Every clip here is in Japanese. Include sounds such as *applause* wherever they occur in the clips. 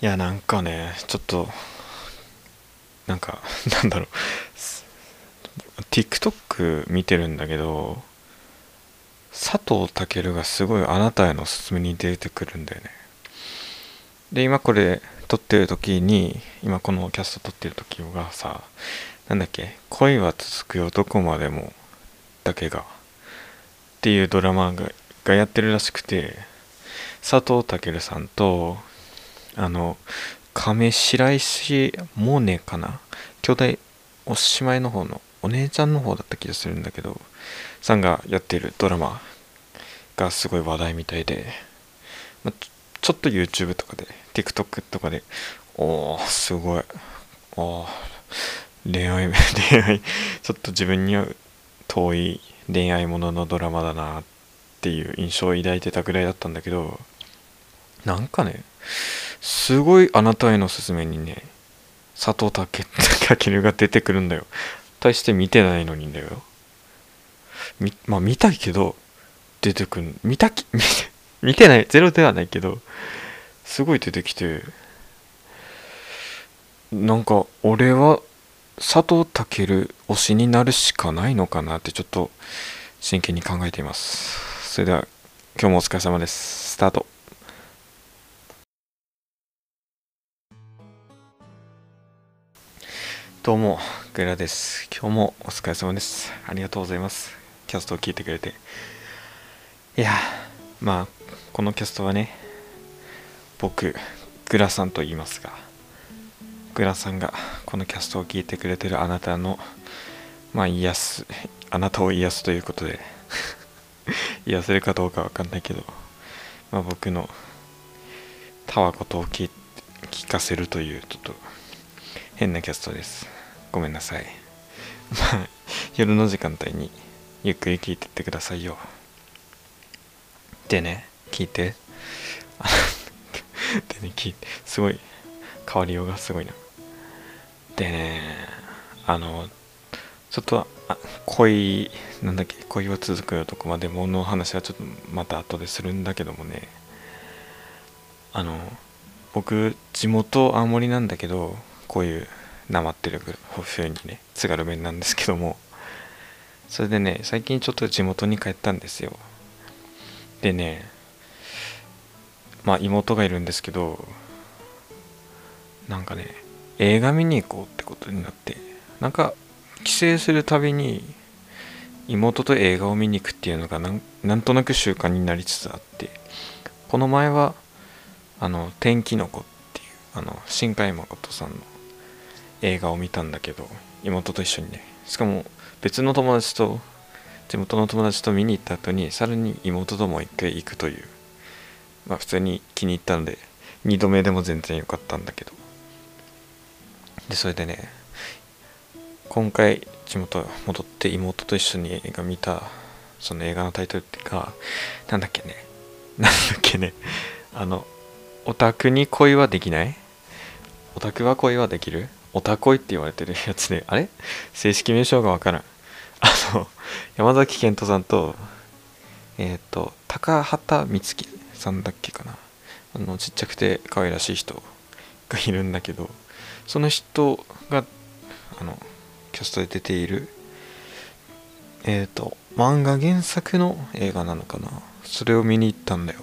いやなんかねちょっとなんか *laughs* なんだろう。TikTok 見てるんだけど佐藤健がすごいあなたへの勧めに出てくるんだよね。で今これ撮ってる時に今このキャスト撮ってる時がさなんだっけ恋は続くよどこまでもだけがっていうドラマががやってるらしくて佐藤健さんとあの亀白石萌音かな？兄弟おしまいの方のお姉ちゃんの方だった気がするんだけどさんがやってるドラマがすごい話題みたいで、ま、ちょっと YouTube とかで TikTok とかでおーすごい。お恋愛 *laughs* 恋愛ちょっと自分には遠い恋愛もののドラマだなっていう印象を抱いてたぐらいだったんだけどなんかねすごいあなたへの勧めにね佐藤健が出てくるんだよ。対して見てないのにだよ。みまあ見たいけど出てくる見たき見て *laughs* 見てないゼロではないけどすごい出てきてなんか俺は佐藤健推しになるしかないのかなってちょっと真剣に考えています。それでは今日もお疲れ様です。スタート。どうもグラです。今日もお疲れ様です。ありがとうございます。キャストを聞いてくれて。いやまあこのキャストはね僕グラさんと言いますがグラさんがこのキャストを聞いてくれてるあなたのまあ癒すあなたを癒すということで *laughs* 癒せるかどうかわかんないけどまあ僕のたわことを聞聞かせるというちょっと変なキャストです。ごめんなさい。ま *laughs* あ夜の時間帯にゆっくり聞いてってくださいよ。でね聞いて。*laughs* でね聞いて。すごい。変わりようがすごいな。でねあのちょっとあ恋なんだっけ恋は続くよとこまでもの話はちょっとまた後でするんだけどもね。あの僕地元青森なんだけどこういうなまってる風にね津軽弁なんですけども。それでね最近ちょっと地元に帰ったんですよ。でねまあ妹がいるんですけどなんかね映画見に行こうってことになって。なんか帰省するたびに妹と映画を見に行くっていうのがなんなんとなく習慣になりつつあって。この前はあの「天気の子」っていうあの新海誠さんの映画を見たんだけど妹と一緒にね。しかも別の友達と地元の友達と見に行った後にさらに妹とも一回行くという。まあ普通に気に入ったので2度目でも全然良かったんだけど。でそれでね今回地元戻って妹と一緒に映画見たその映画のタイトルってかなんだっけね。なんだっけね。あのオタクに恋はできない？オタクは恋はできる？オタ恋って言われてるやつであれ？正式名称がわからん。あの山崎賢人さんとえっ、ー、と高畑充希さんだっけかな。あのちっちゃくて可愛らしい人がいるんだけどその人があのキャストで出ているえっ、ー、と漫画原作の映画なのかな。それを見に行ったんだよ。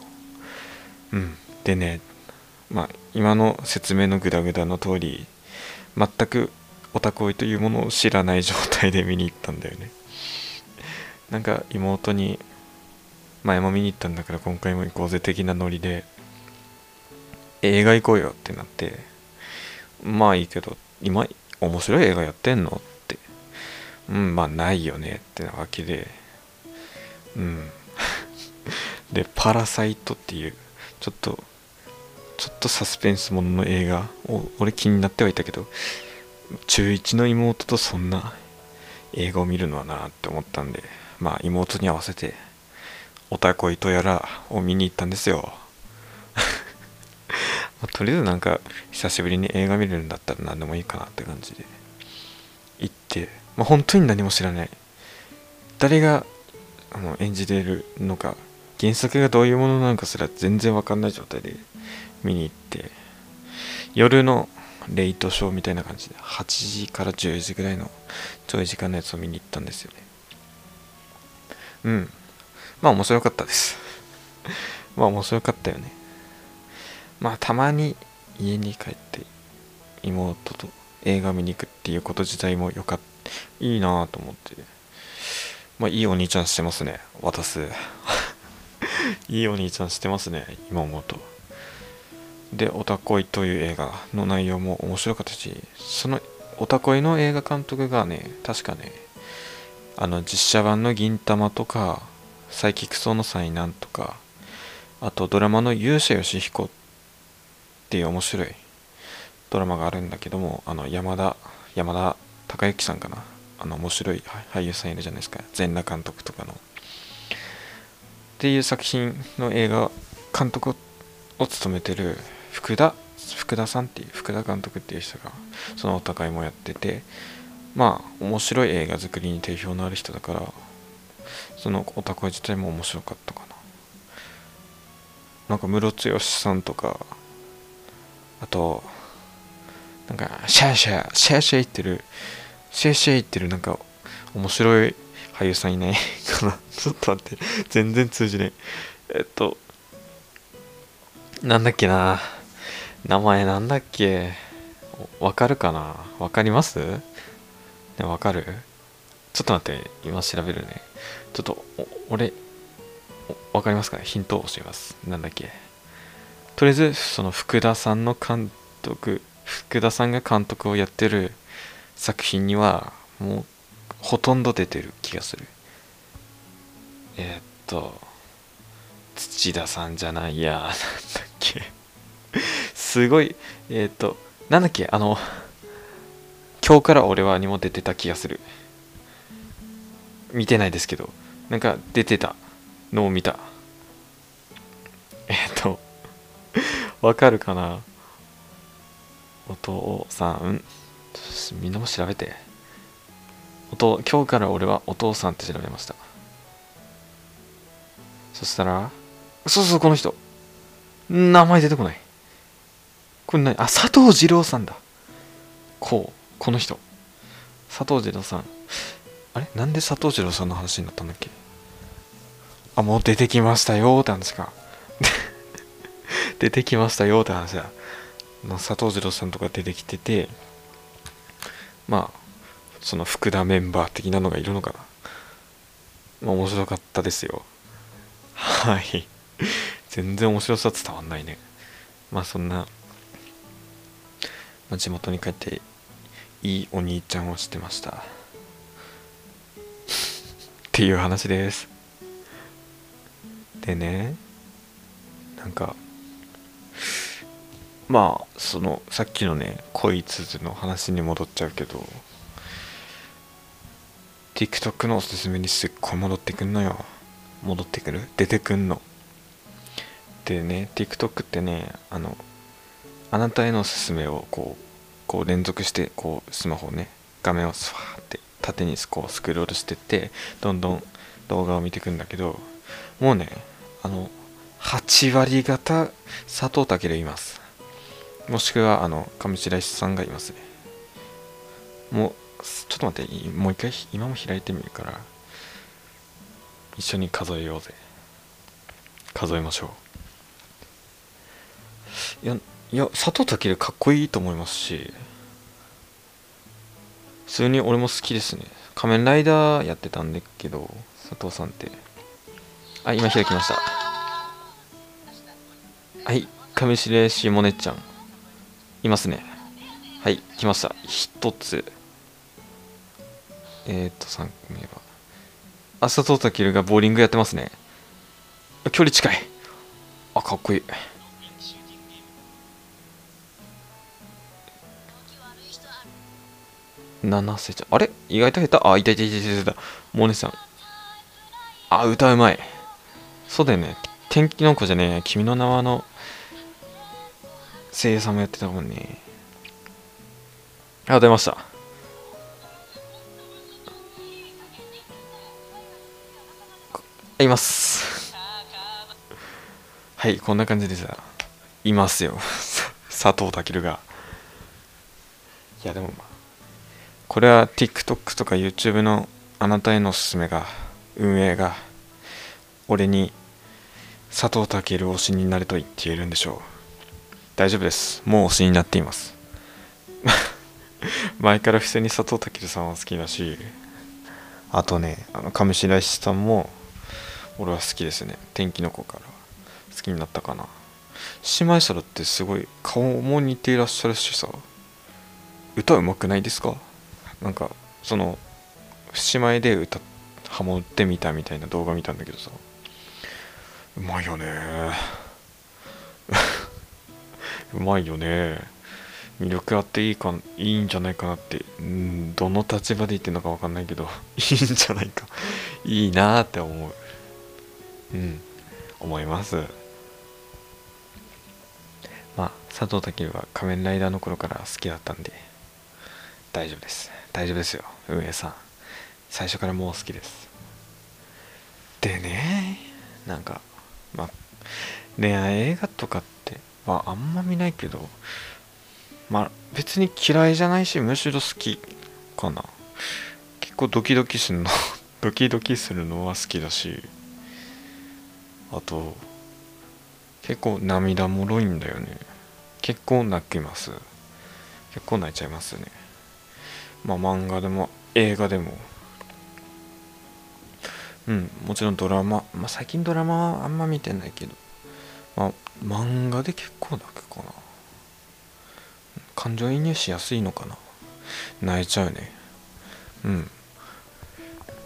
うん。でねまあ今の説明のグダグダの通り全くオタクイというものを知らない状態で見に行ったんだよね。*laughs* なんか妹に前も見に行ったんだから今回も行こうぜ的なノリで映画行こうよってなってまあいいけど今面白い映画やってんのってうんまあないよねってなわけでうん。*laughs* で「パラサイト」っていうちょっとちょっとサスペンスものの映画を俺気になってはいたけど中1の妹とそんな映画を見るのはなって思ったんでまあ妹に合わせておたこいとやらを見に行ったんですよ。*laughs* まあ、とりあえずなんか久しぶりに映画見れるんだったら何でもいいかなって感じで行って、まあ、本当に何も知らない。誰があの演じてるのか原作がどういうものなのかすら全然わかんない状態で見に行って夜のレイトショーみたいな感じで8時から10時ぐらいのちょい時間のやつを見に行ったんですよね。うん。まあ面白かったです。*laughs* まあ面白かったよね。まあたまに家に帰って妹と映画見に行くっていうこと自体もよかった。いいなぁと思って。まあいいお兄ちゃんしてますね。渡す。*laughs* いいお兄ちゃんしてますね今思うとで「オタコイ」という映画の内容も面白かったしそのオタコイの映画監督がね確かねあの実写版の「銀魂」とか「サイキクソの災難」とかあとドラマの「勇者ヨシヒコ」っていう面白いドラマがあるんだけどもあの山田山田孝之さんかな。あの面白い俳優さんいるじゃないですか。全裸監督とかの。っていう作品の映画監督を務めてる福田福田さんっていう福田監督っていう人がそのお互いもやっててまあ面白い映画作りに定評のある人だからそのお互い自体も面白かったかな。なんかムロツヨシさんとかあとなんかシャーシャーシャーシャー言ってるシェイシェイ言ってるなんか面白い俳優さんいないかな。*laughs* ちょっと待って全然通じない。えっとなんだっけな。名前なんだっけ？わかるかな？わかります？ねわかる？ちょっと待って今調べるね。ちょっと俺わかりますかね？ヒントを教えます。なんだっけ？とりあえずその福田さんの監督福田さんが監督をやってる作品にはもうほとんど出てる気がする。えー、っと土田さんじゃないや。なんだすごいえー、っとなんだっけあの今日から俺はにも出てた気がする。見てないですけどなんか出てた。のを見た。えっとわかるかな？お父さん。みんなも調べて。おと今日から俺はお父さんって調べました。そしたらそうそうこの人。名前出てこない。これ何あ佐藤二郎さんだ。こうこの人。佐藤二郎さん。あれ？なんで佐藤二郎さんの話になったんだっけ？あもう出てきましたよって話か。*laughs* 出てきましたよって話だ。佐藤二郎さんとか出てきててまあその福田メンバー的なのがいるのかな。まあ面白かったですよ。はい。*laughs* 全然面白さ伝わんないね。まあそんな、まあ、地元に帰っていいお兄ちゃんをしてました。*laughs* っていう話です。でねなんかまあそのさっきのね恋鈴の話に戻っちゃうけど TikTok のおすすめにすっごい戻ってくんのよ。戻ってくる？出てくんの。でね TikTok ってねあのあなたへのおすすめをこうこう連続してこうスマホをね画面をスワーって縦にこうスクロールしてってどんどん動画を見ていくんだけどもうねあの8割方佐藤健います。もしくはあの上白石さんがいますね。もうちょっと待ってもう一回今も開いてみるから一緒に数えようぜ。数えましょう。いや佐藤健かっこいいと思いますし普通に俺も好きですね。仮面ライダーやってたんだけど佐藤さんって。あ今開きました。はい上白石萌音ちゃん。いますね。はい来ました。一つ。えっ、と3組は。浅戸健がボーリングやってますね。距離近い。あかっこいい。七瀬ちゃんあれ？意外と下手？あいたいたいたいたい。たモネさん。あ歌うまい。そうだよね。天気の子じゃねえ。君の名はの声優さんもやってたもんね。あ出ました。います。*laughs* はいこんな感じでさいますよ。*laughs* 佐藤健が。いやでもまあこれは TikTok とか YouTube のあなたへのおすすめが運営が俺に佐藤健推しになれと言っているんでしょう。大丈夫です。もう推しになっています。前から普通に佐藤健さんは好きだしあとねあの上白石さんも俺は好きですね。天気の子から好きになったかな。姉妹サラってすごい顔も似ていらっしゃるしさ歌うまくないですか？なんかその姉妹で歌ハモってみたみたいな動画見たんだけどさ。うまいよね。*laughs* うまいよね。魅力あっていいかいいんじゃないかなって。うんどの立場で言ってんのか分かんないけど。*laughs* いいんじゃないか。いいなって思う。うん。思います。まあ佐藤健は仮面ライダーの頃から好きだったんで大丈夫です。大丈夫ですよ運営さん。最初からもう好きです。でねなんかまあ恋愛映画とかってはあんま見ないけどまあ別に嫌いじゃないしむしろ好きかな。結構ドキドキするの。*laughs* ドキドキするのは好きだし。あと結構涙もろいんだよね。結構泣きます。結構泣いちゃいますね。まあ漫画でも映画でも。うんもちろんドラマ、まあ、最近ドラマはあんま見てないけど、まあ、漫画で結構泣くかな。感情移入しやすいのかな。泣いちゃうね。うん。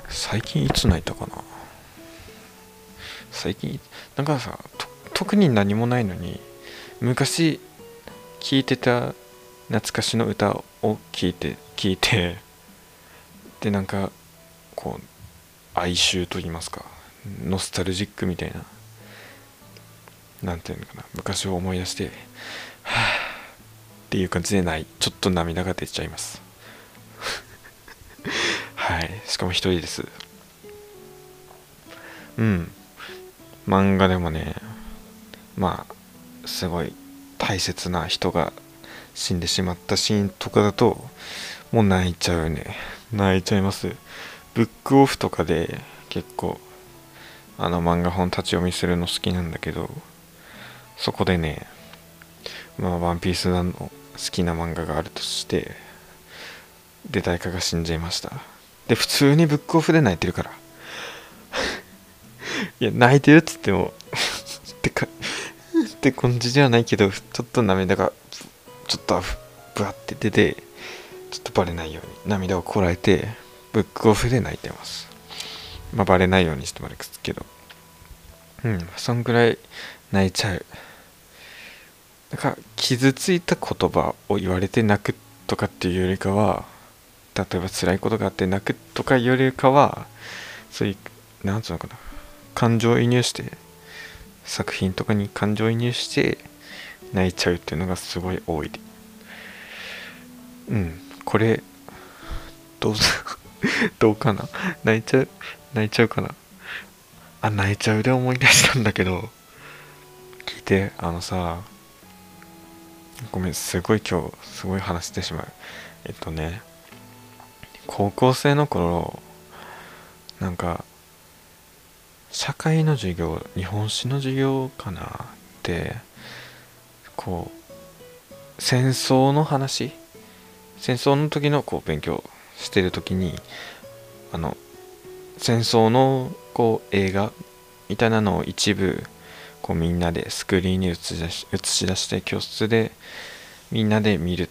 最近いつ泣いたかな。最近なんかさ特に何もないのに昔聴いてた懐かしの歌を聴いて聞いてでなんかこう哀愁と言いますかノスタルジックみたいななんていうのかな昔を思い出してはあっていう感じでないちょっと涙が出ちゃいます。*laughs* はいしかも一人です。うん。漫画でもねまあすごい大切な人が死んでしまったシーンとかだともう泣いちゃうね。泣いちゃいます。ブックオフとかで結構あの漫画本立ち読みするの好きなんだけどそこでねまあワンピースの好きな漫画があるとしてで誰かが死んじゃいました。で普通にブックオフで泣いてるから。*laughs* いや泣いてるっつってもってかって感じではないけどちょっと涙がちょっとぶわって出てちょっとバレないように涙をこらえてブックオフで泣いてます。まあバレないようにしてもらうけど。うんそんぐらい泣いちゃう。だか傷ついた言葉を言われて泣くとかっていうよりかは例えば辛いことがあって泣くとかよりかはそういうなんつうのかな。感情移入して作品とかに感情移入して泣いちゃうっていうのがすごい多い。うん。これどう *laughs* どうかな？泣いちゃう泣いちゃうかな？あ泣いちゃうで思い出したんだけど聞いてあのさごめんすごい今日すごい話してしまう。えっとね高校生の頃なんか社会の授業日本史の授業かなってこう戦争の話戦争の時のこう勉強してる時にあの戦争のこう映画みたいなのを一部こうみんなでスクリーンに映し出し映し出して教室でみんなで見るっ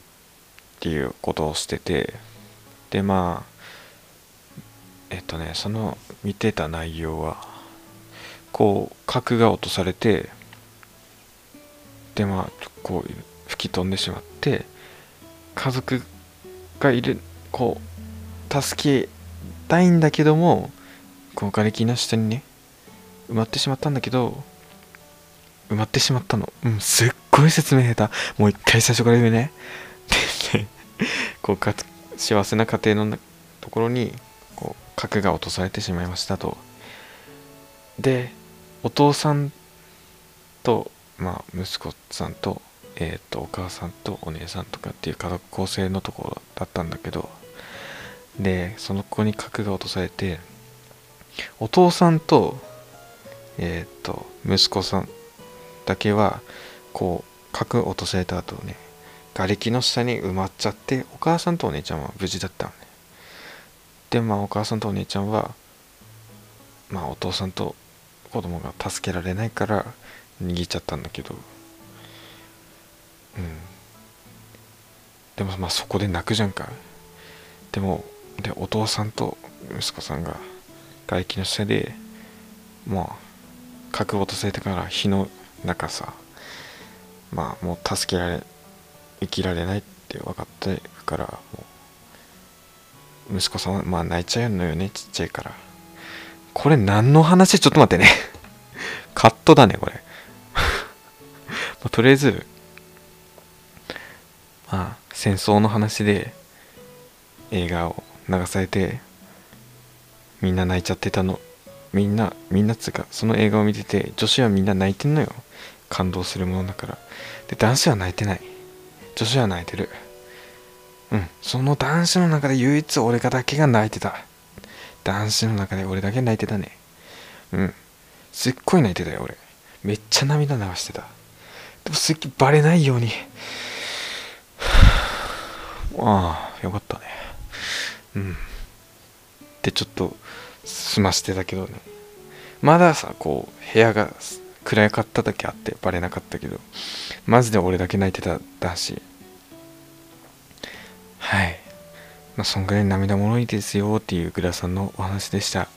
ていうことをしててでまあえっとねその見てた内容はこう核が落とされてでまあこう吹き飛んでしまって家族がいるこう助けたいんだけどもこう瓦礫の下にね埋まってしまったんだけど埋まってしまったの。うんすっごい説明下手。もう一回最初から言うね。こうか幸せな家庭のところにこう核が落とされてしまいましたと。でお父さんとまあ息子さんとえー、っとお母さんとお姉さんとかっていう家族構成のところだったんだけどでその子に核が落とされてお父さんとえっ、と息子さんだけはこう核落とされた後ね瓦礫の下に埋まっちゃってお母さんとお姉ちゃんは無事だったのね。でまあお母さんとお姉ちゃんはまあお父さんと子供が助けられないから逃げちゃったんだけどうん。でもまあそこで泣くじゃんか。でもでお父さんと息子さんが外気の下でまあ核落とされてから火の中さまあもう助けられ生きられないって分かってるから息子さんはまあ泣いちゃうのよねちっちゃいから。これ何の話？ちょっと待ってね。カットだねこれ。*laughs* ま、とりあえずまあ戦争の話で映画を流されてみんな泣いちゃってたの。みんなみんなっつうかその映画を見てて女子はみんな泣いてんのよ。感動するものだから。で男子は泣いてない。女子は泣いてる。うん。その男子の中で唯一俺がだけが泣いてた。男子の中で俺だけ泣いてたね。うん。すっごい泣いてたよ俺。めっちゃ涙流してた。でもすっげえバレないように。ああよかったね。うん。でちょっと済ましてたけどね。まださこう部屋が暗かっただけあってバレなかったけどマジで俺だけ泣いてただし。はい。まあそんぐらい涙もろいですよっていうグラさんのお話でした。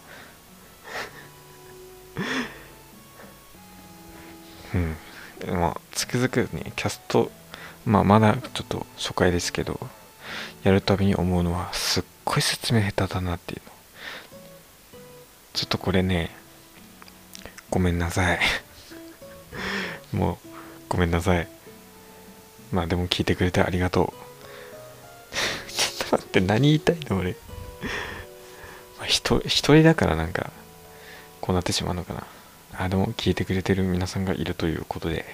*laughs* うん。まあつくづくねキャストまあまだちょっと初回ですけどやるたびに思うのはすっごい説明下手だなっていうの。ちょっとこれねごめんなさい。*laughs* もうごめんなさい。まあでも聞いてくれてありがとう。ちょっと待って何言いたいの？俺。まあ、一人だからなんかこうなってしまうのかな。あでも聞いてくれてる皆さんがいるということで。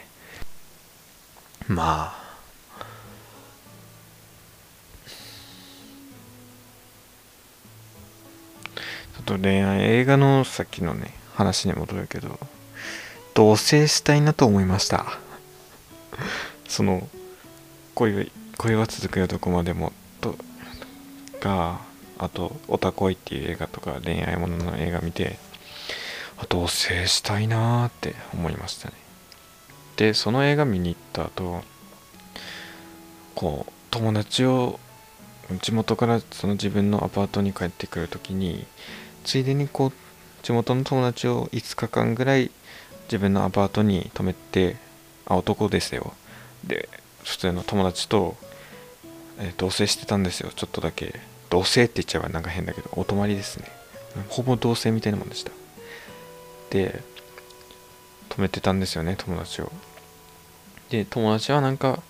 まあ。っと恋愛映画のさっきのね話に戻るけど同棲したいなと思いました。その恋恋は続くよどこまでもと。かあと「オタ恋」っていう映画とか恋愛ものの映画見て同棲したいなーって思いましたね。でその映画見に行った後こう友達を地元からその自分のアパートに帰ってくる時についでにこう地元の友達を5日間ぐらい自分のアパートに泊めてあ男ですよ。で普通の友達と、えー、同棲してたんですよ。ちょっとだけ。同棲って言っちゃえばなんか変だけどお泊まりですね。ほぼ同棲みたいなもんでした。で泊めてたんですよね友達を。で友達はなんか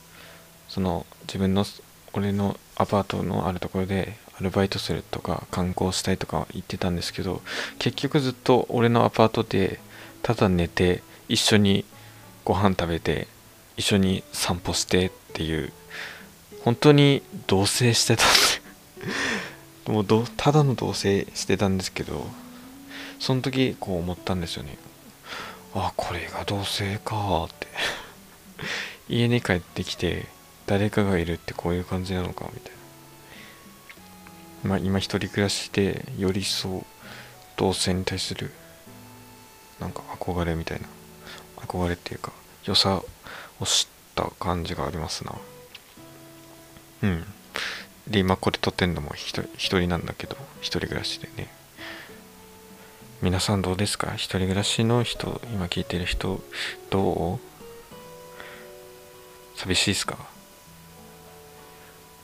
その自分の俺のアパートのあるところでアルバイトするとか観光したいとか言ってたんですけど結局ずっと俺のアパートでただ寝て一緒にご飯食べて一緒に散歩してっていう本当に同棲してたんで *laughs* もうどただの同棲してたんですけどその時こう思ったんですよね。あこれが同棲かって。*laughs* 家に帰ってきて誰かがいるってこういう感じなのかみたいな。まあ今一人暮らしでよりそう同性に対するなんか憧れみたいな。憧れっていうか良さを知った感じがありますな。うん。で今これ撮ってんのも一人なんだけど一人暮らしでね。皆さんどうですか？一人暮らしの人今聞いてる人どう？寂しいですか？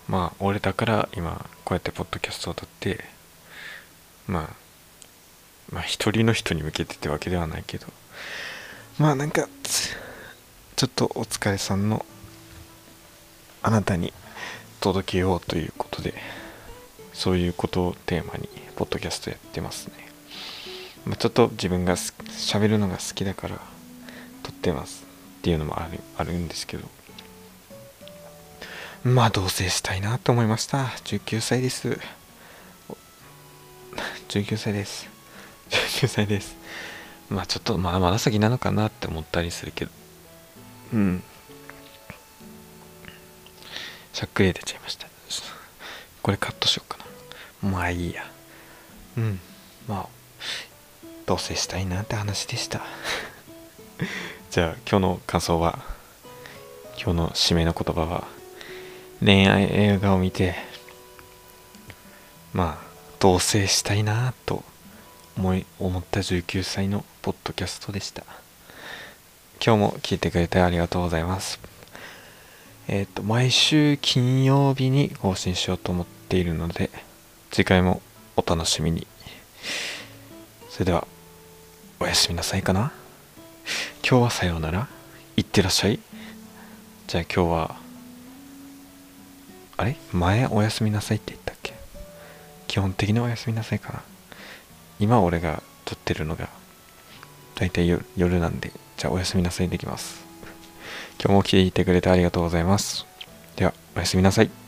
まあ俺だから今こうやってポッドキャストを撮ってまあまあ一人の人に向けてってわけではないけどまあなんかちょっとお疲れさんのあなたに届けようということでそういうことをテーマにポッドキャストやってますね、まあ、ちょっと自分が喋るのが好きだから撮ってますっていうのもあるあるんですけど。まあ同棲したいなと思いました。19歳です。19歳です。19歳です。まあちょっとまあまだ先なのかなって思ったりするけど。うん。しゃっくり出ちゃいました。これカットしようかな。まあいいや。うん。まあ同棲したいなって話でした。*laughs* じゃあ今日の感想は？今日の締めの言葉は？恋愛映画を見てまあ同棲したいなと思い思った19歳のポッドキャストでした。今日も聞いてくれてありがとうございます。えっ、と毎週金曜日に更新しようと思っているので次回もお楽しみに。それではおやすみなさいかな。今日はさようなら。いってらっしゃい。じゃあ今日はあれ？前おやすみなさいって言ったっけ？基本的におやすみなさいかな。今俺が撮ってるのが大体夜夜なんでじゃあおやすみなさいできます。今日も聞いてくれてありがとうございます。ではおやすみなさい。